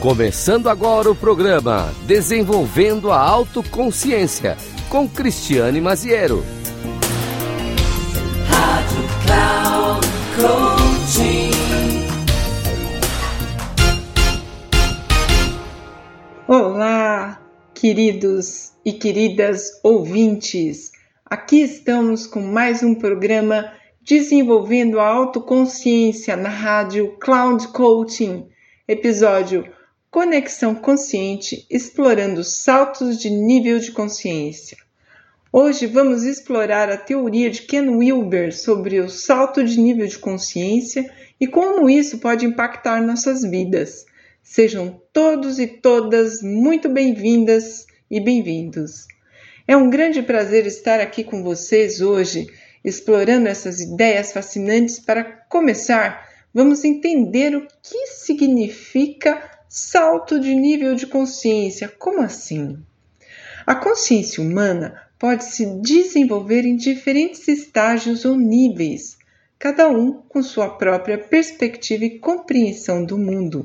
Começando agora o programa Desenvolvendo a Autoconsciência com Cristiane Maziero. Rádio Cloud. Olá, queridos e queridas ouvintes. Aqui estamos com mais um programa Desenvolvendo a Autoconsciência na Rádio Cloud Coaching, episódio Conexão Consciente explorando saltos de nível de consciência. Hoje vamos explorar a teoria de Ken Wilber sobre o salto de nível de consciência e como isso pode impactar nossas vidas. Sejam todos e todas muito bem-vindas e bem-vindos. É um grande prazer estar aqui com vocês hoje, explorando essas ideias fascinantes. Para começar, vamos entender o que significa salto de nível de consciência. Como assim? A consciência humana pode se desenvolver em diferentes estágios ou níveis, cada um com sua própria perspectiva e compreensão do mundo.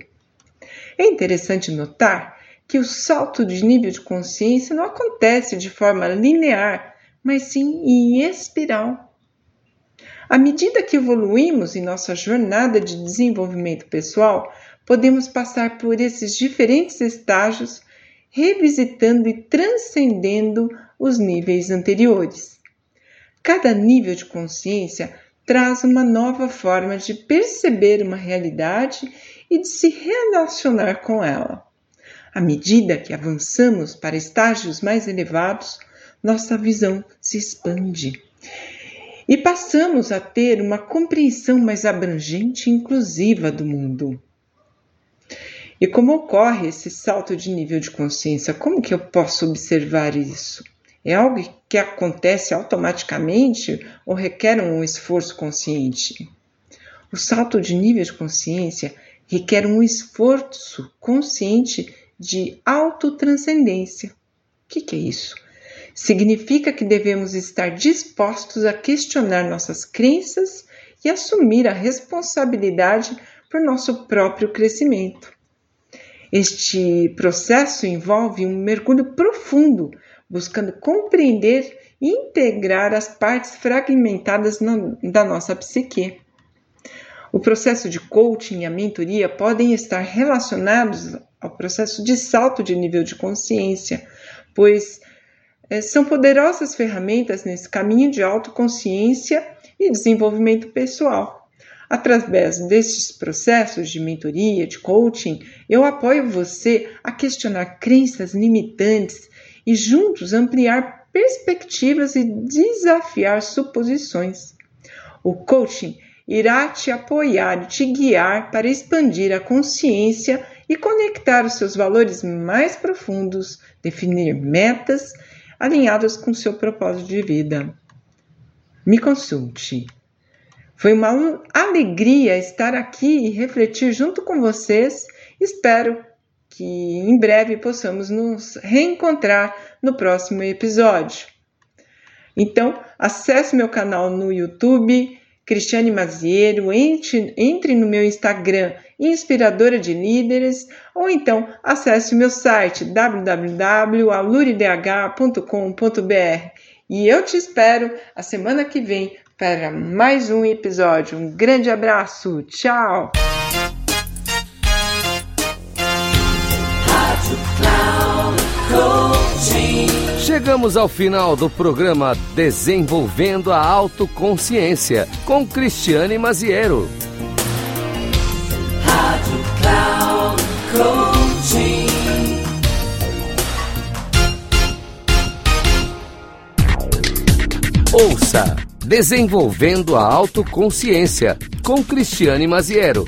É interessante notar que o salto de nível de consciência não acontece de forma linear, mas sim em espiral. À medida que evoluímos em nossa jornada de desenvolvimento pessoal, podemos passar por esses diferentes estágios, revisitando e transcendendo os níveis anteriores. Cada nível de consciência traz uma nova forma de perceber uma realidade e de se relacionar com ela. À medida que avançamos para estágios mais elevados, nossa visão se expande e passamos a ter uma compreensão mais abrangente e inclusiva do mundo. E como ocorre esse salto de nível de consciência? Como que eu posso observar isso? É algo que acontece automaticamente ou requer um esforço consciente? O salto de nível de consciência requer um esforço consciente de autotranscendência. O que, que é isso? Significa que devemos estar dispostos a questionar nossas crenças e assumir a responsabilidade por nosso próprio crescimento. Este processo envolve um mergulho profundo, buscando compreender e integrar as partes fragmentadas da nossa psique. O processo de coaching e a mentoria podem estar relacionados ao processo de salto de nível de consciência, pois é, são poderosas ferramentas nesse caminho de autoconsciência e desenvolvimento pessoal. Através destes processos de mentoria, de coaching, eu apoio você a questionar crenças limitantes e juntos ampliar perspectivas e desafiar suposições. O coaching irá te apoiar e te guiar para expandir a consciência e conectar os seus valores mais profundos, definir metas alinhadas com seu propósito de vida. Me consulte foi uma alegria estar aqui e refletir junto com vocês. Espero que em breve possamos nos reencontrar no próximo episódio. Então, acesse meu canal no YouTube, Cristiane Maziero, entre, entre no meu Instagram, Inspiradora de Líderes, ou então acesse o meu site www.aluridh.com.br. E eu te espero a semana que vem para mais um episódio. Um grande abraço, tchau! Chegamos ao final do programa Desenvolvendo a Autoconsciência com Cristiane Maziero. Rádio Cloud Coaching. Ouça Desenvolvendo a Autoconsciência, com Cristiane Maziero.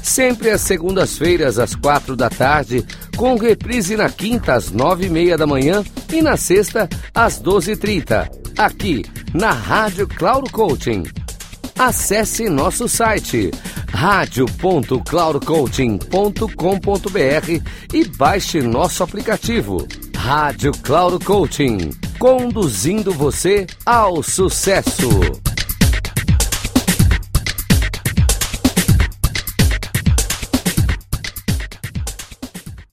Sempre às segundas-feiras, às quatro da tarde, com reprise na quinta, às nove e meia da manhã e na sexta, às doze e trinta, aqui na Rádio Cloud Coaching. Acesse nosso site radio.cloudcoaching.com.br e baixe nosso aplicativo Rádio Cloud Coaching conduzindo você ao sucesso.